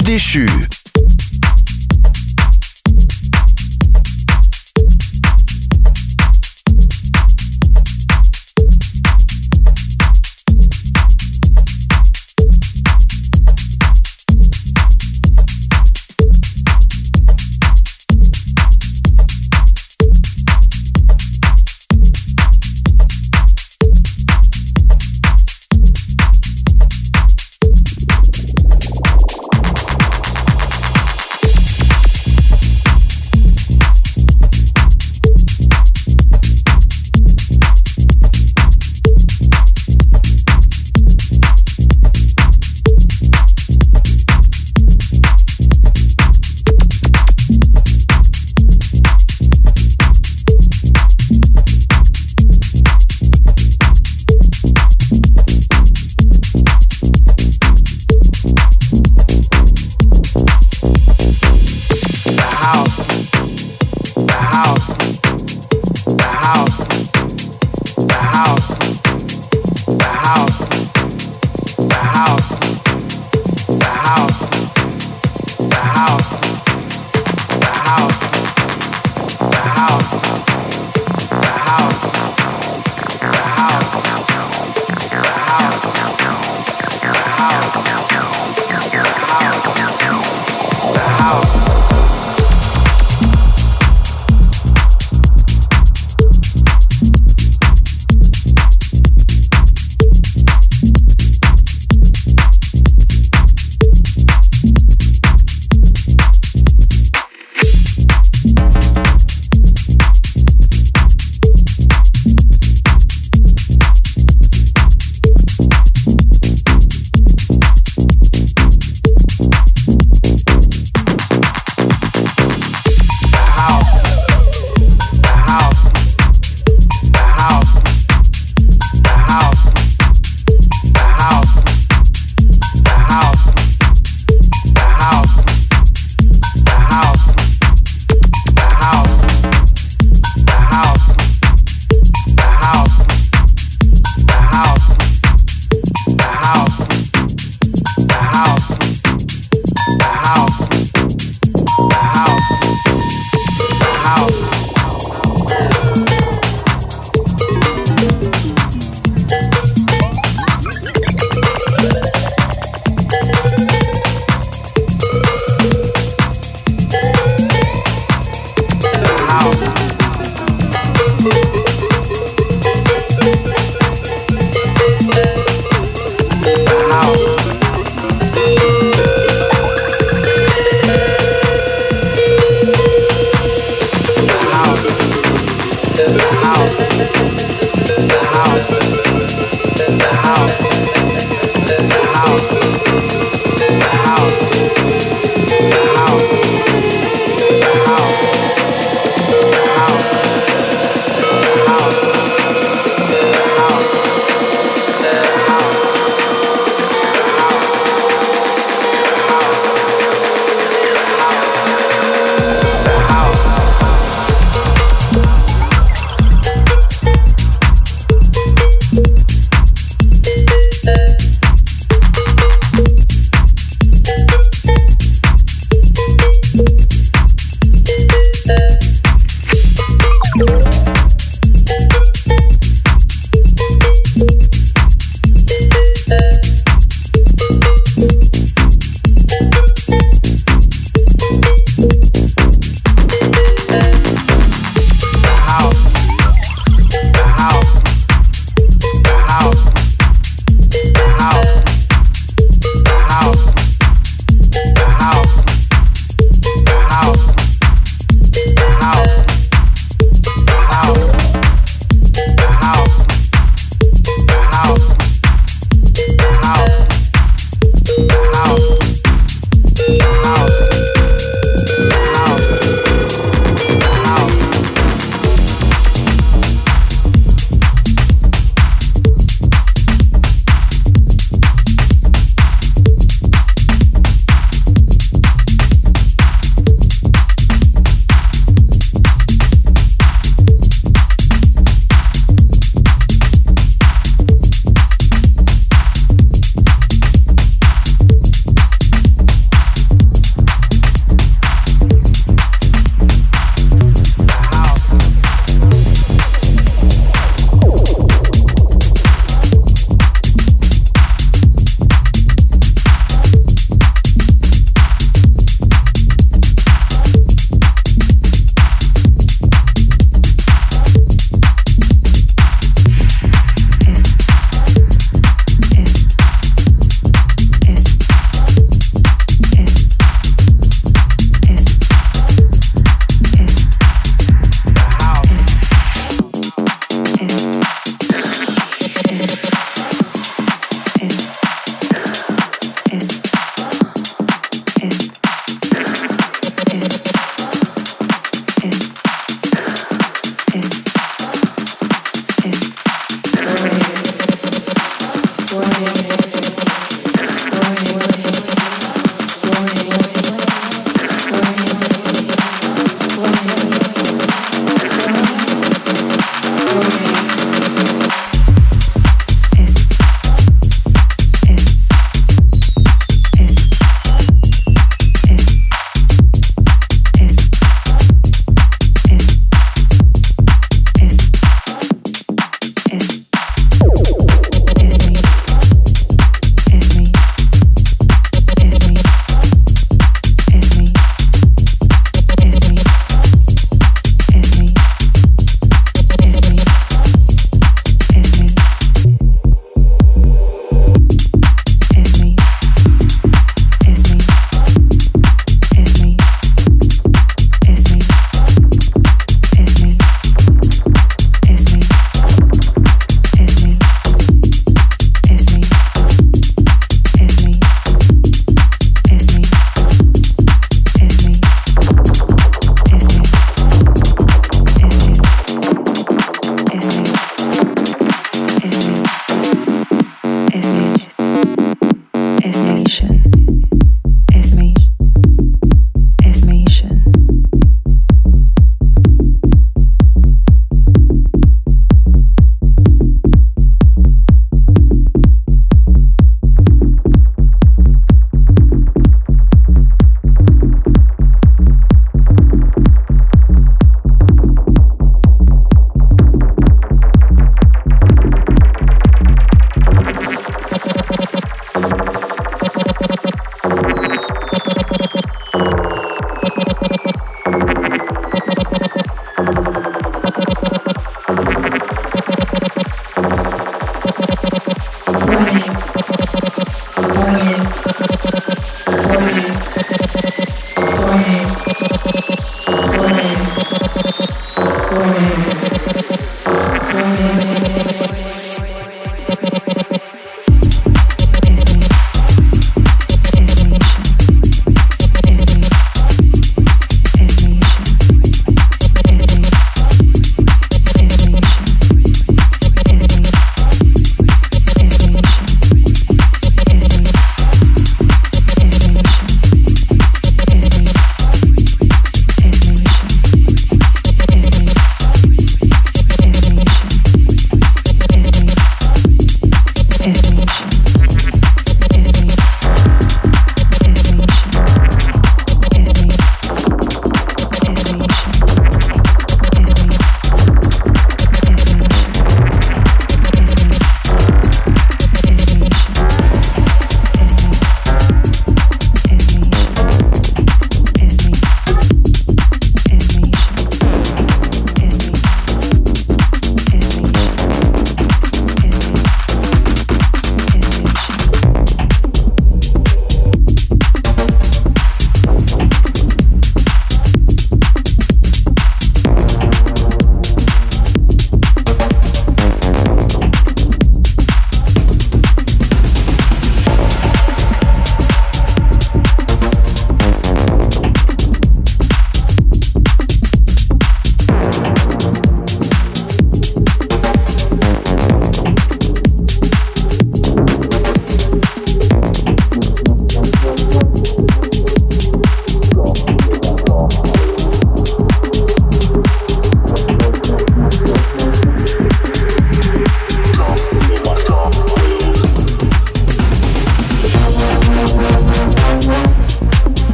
déchu. house.